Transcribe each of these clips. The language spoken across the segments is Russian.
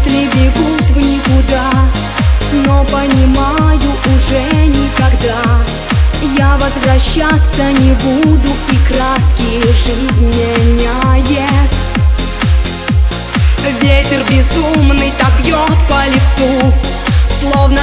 мысли бегут в никуда Но понимаю уже никогда. Я возвращаться не буду И краски жизнь меняет. Ветер безумный так бьет по лицу Словно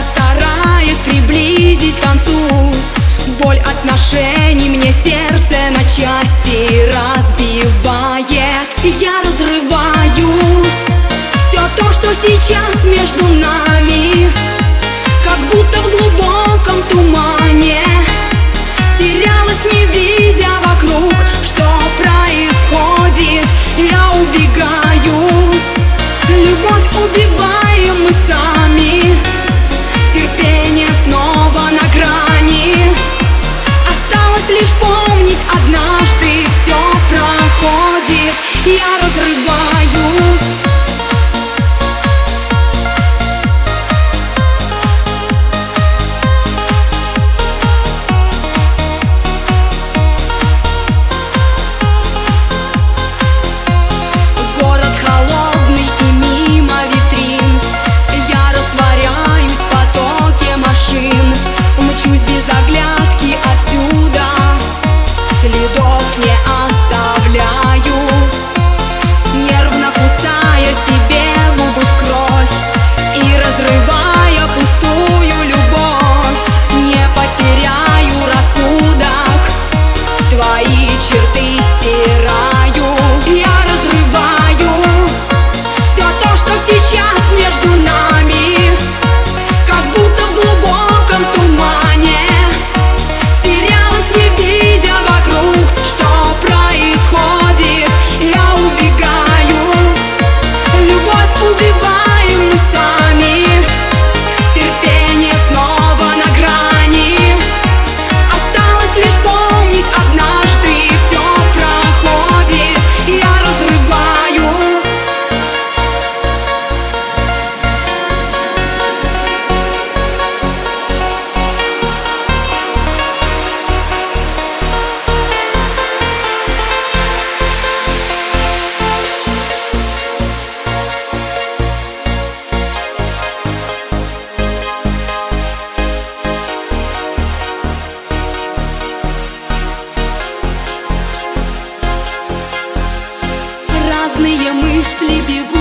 мысли бегут.